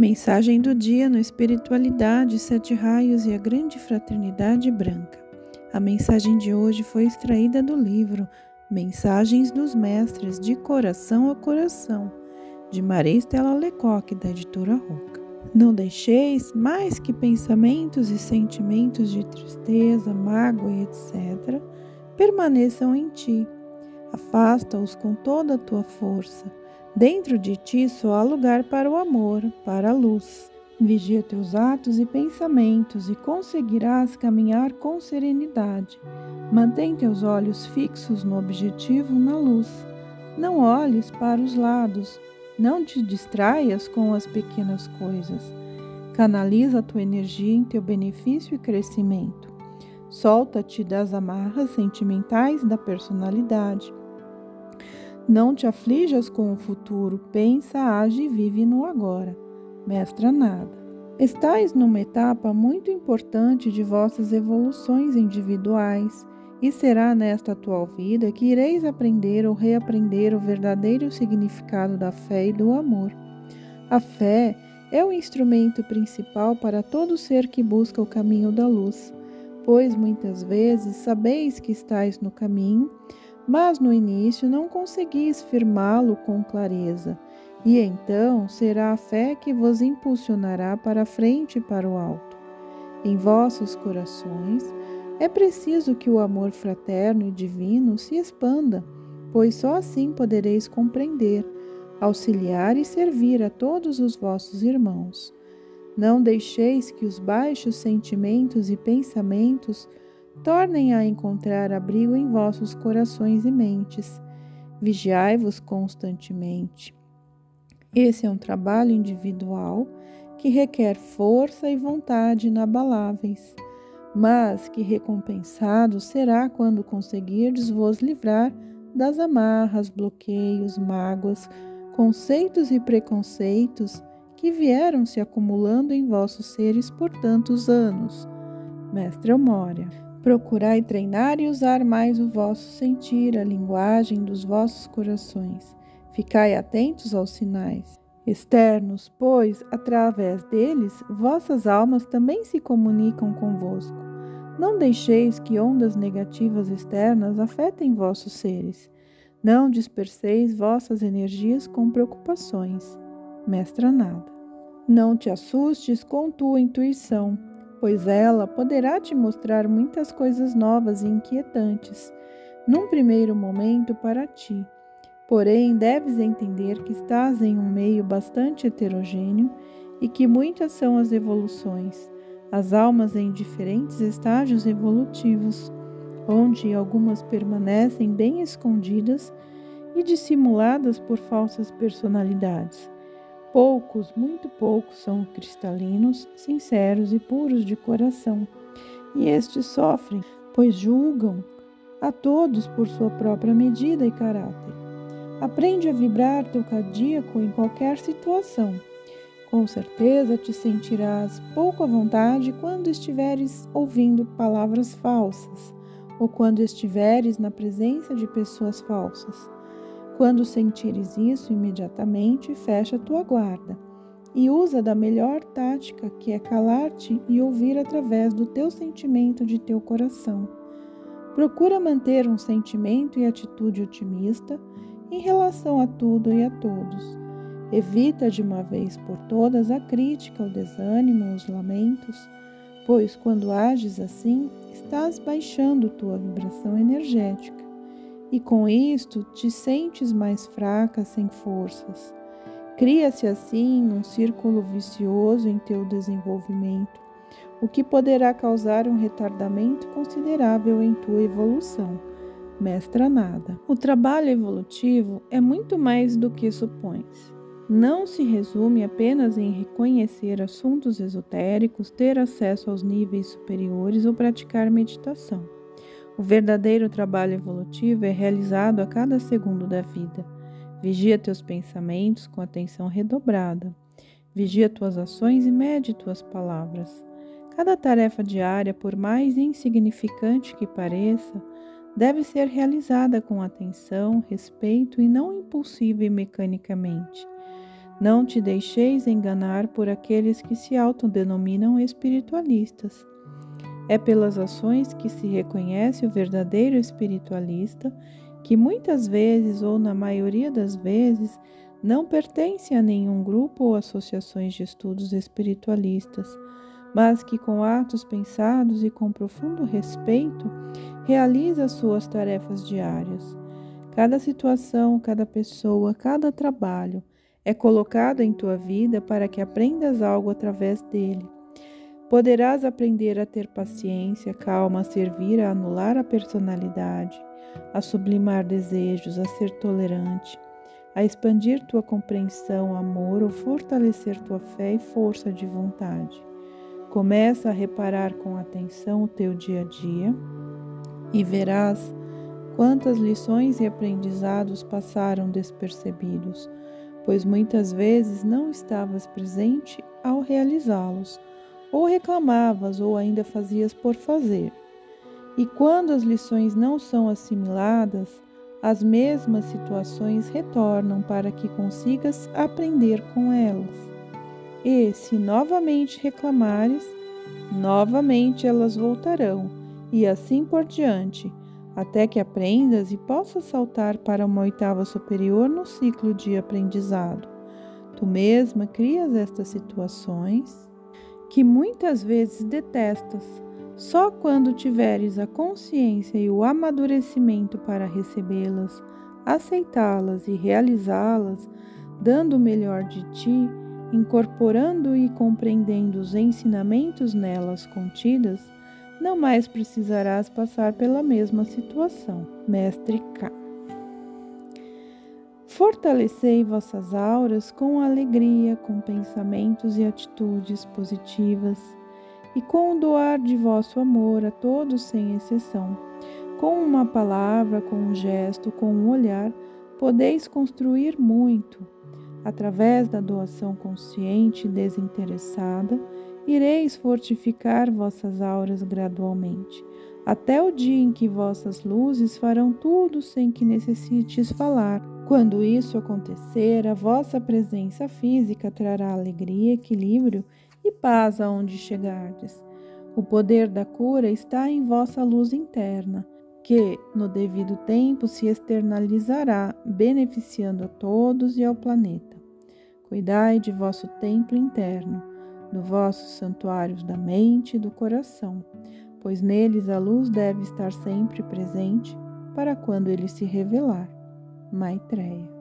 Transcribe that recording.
Mensagem do dia no Espiritualidade, Sete Raios e a Grande Fraternidade Branca. A mensagem de hoje foi extraída do livro Mensagens dos Mestres de Coração a Coração, de Maria Estela Lecoque, da editora Roca. Não deixeis mais que pensamentos e sentimentos de tristeza, mágoa e etc. permaneçam em ti. Afasta-os com toda a tua força Dentro de ti só há lugar para o amor, para a luz. Vigia teus atos e pensamentos e conseguirás caminhar com serenidade. Mantém teus olhos fixos no objetivo, na luz. Não olhes para os lados, não te distraias com as pequenas coisas. Canaliza a tua energia em teu benefício e crescimento. Solta-te das amarras sentimentais da personalidade. Não te aflijas com o futuro, pensa, age e vive no agora. Mestra nada. Estais numa etapa muito importante de vossas evoluções individuais, e será nesta atual vida que ireis aprender ou reaprender o verdadeiro significado da fé e do amor. A fé é o instrumento principal para todo ser que busca o caminho da luz, pois muitas vezes sabeis que estais no caminho, mas no início não conseguis firmá-lo com clareza, e então será a fé que vos impulsionará para a frente e para o alto. Em vossos corações é preciso que o amor fraterno e divino se expanda, pois só assim podereis compreender, auxiliar e servir a todos os vossos irmãos. Não deixeis que os baixos sentimentos e pensamentos tornem a encontrar abrigo em vossos corações e mentes. Vigiai-vos constantemente. Esse é um trabalho individual que requer força e vontade inabaláveis, mas que recompensado será quando conseguirdes vos livrar das amarras, bloqueios, mágoas, conceitos e preconceitos que vieram se acumulando em vossos seres por tantos anos. Mestre Elmória. Procurai treinar e usar mais o vosso sentir, a linguagem dos vossos corações. Ficai atentos aos sinais externos, pois, através deles, vossas almas também se comunicam convosco. Não deixeis que ondas negativas externas afetem vossos seres. Não disperseis vossas energias com preocupações. Mestra nada. Não te assustes com tua intuição pois ela poderá te mostrar muitas coisas novas e inquietantes, num primeiro momento para ti. Porém, deves entender que estás em um meio bastante heterogêneo e que muitas são as evoluções, as almas em diferentes estágios evolutivos, onde algumas permanecem bem escondidas e dissimuladas por falsas personalidades Poucos, muito poucos, são cristalinos, sinceros e puros de coração, e estes sofrem, pois julgam a todos por sua própria medida e caráter. Aprende a vibrar teu cardíaco em qualquer situação. Com certeza te sentirás pouco à vontade quando estiveres ouvindo palavras falsas ou quando estiveres na presença de pessoas falsas. Quando sentires isso, imediatamente fecha tua guarda e usa da melhor tática, que é calar-te e ouvir através do teu sentimento de teu coração. Procura manter um sentimento e atitude otimista em relação a tudo e a todos. Evita de uma vez por todas a crítica, o desânimo, os lamentos, pois quando ages assim, estás baixando tua vibração energética e com isto te sentes mais fraca, sem forças. Cria-se assim um círculo vicioso em teu desenvolvimento, o que poderá causar um retardamento considerável em tua evolução. Mestra nada. O trabalho evolutivo é muito mais do que supões. Não se resume apenas em reconhecer assuntos esotéricos, ter acesso aos níveis superiores ou praticar meditação. O verdadeiro trabalho evolutivo é realizado a cada segundo da vida. Vigia teus pensamentos com atenção redobrada. Vigia tuas ações e mede tuas palavras. Cada tarefa diária, por mais insignificante que pareça, deve ser realizada com atenção, respeito e não impulsiva e mecanicamente. Não te deixeis enganar por aqueles que se autodenominam espiritualistas. É pelas ações que se reconhece o verdadeiro espiritualista, que muitas vezes, ou na maioria das vezes, não pertence a nenhum grupo ou associações de estudos espiritualistas, mas que, com atos pensados e com profundo respeito, realiza suas tarefas diárias. Cada situação, cada pessoa, cada trabalho é colocado em tua vida para que aprendas algo através dele. Poderás aprender a ter paciência, calma, a servir, a anular a personalidade, a sublimar desejos, a ser tolerante, a expandir tua compreensão, amor ou fortalecer tua fé e força de vontade. Começa a reparar com atenção o teu dia a dia e verás quantas lições e aprendizados passaram despercebidos, pois muitas vezes não estavas presente ao realizá-los, ou reclamavas ou ainda fazias por fazer. E quando as lições não são assimiladas, as mesmas situações retornam para que consigas aprender com elas. E, se novamente reclamares, novamente elas voltarão, e assim por diante, até que aprendas e possas saltar para uma oitava superior no ciclo de aprendizado. Tu mesma crias estas situações que muitas vezes detestas. Só quando tiveres a consciência e o amadurecimento para recebê-las, aceitá-las e realizá-las, dando o melhor de ti, incorporando e compreendendo os ensinamentos nelas contidas, não mais precisarás passar pela mesma situação. Mestre K. Fortalecei vossas auras com alegria, com pensamentos e atitudes positivas e com o doar de vosso amor a todos sem exceção. Com uma palavra, com um gesto, com um olhar, podeis construir muito Através da doação consciente e desinteressada, ireis fortificar vossas auras gradualmente, até o dia em que vossas luzes farão tudo sem que necessites falar. Quando isso acontecer, a vossa presença física trará alegria, equilíbrio e paz aonde chegardes. O poder da cura está em vossa luz interna que, no devido tempo, se externalizará, beneficiando a todos e ao planeta. Cuidai de vosso templo interno, no vossos santuários da mente e do coração, pois neles a luz deve estar sempre presente para quando ele se revelar. Maitreya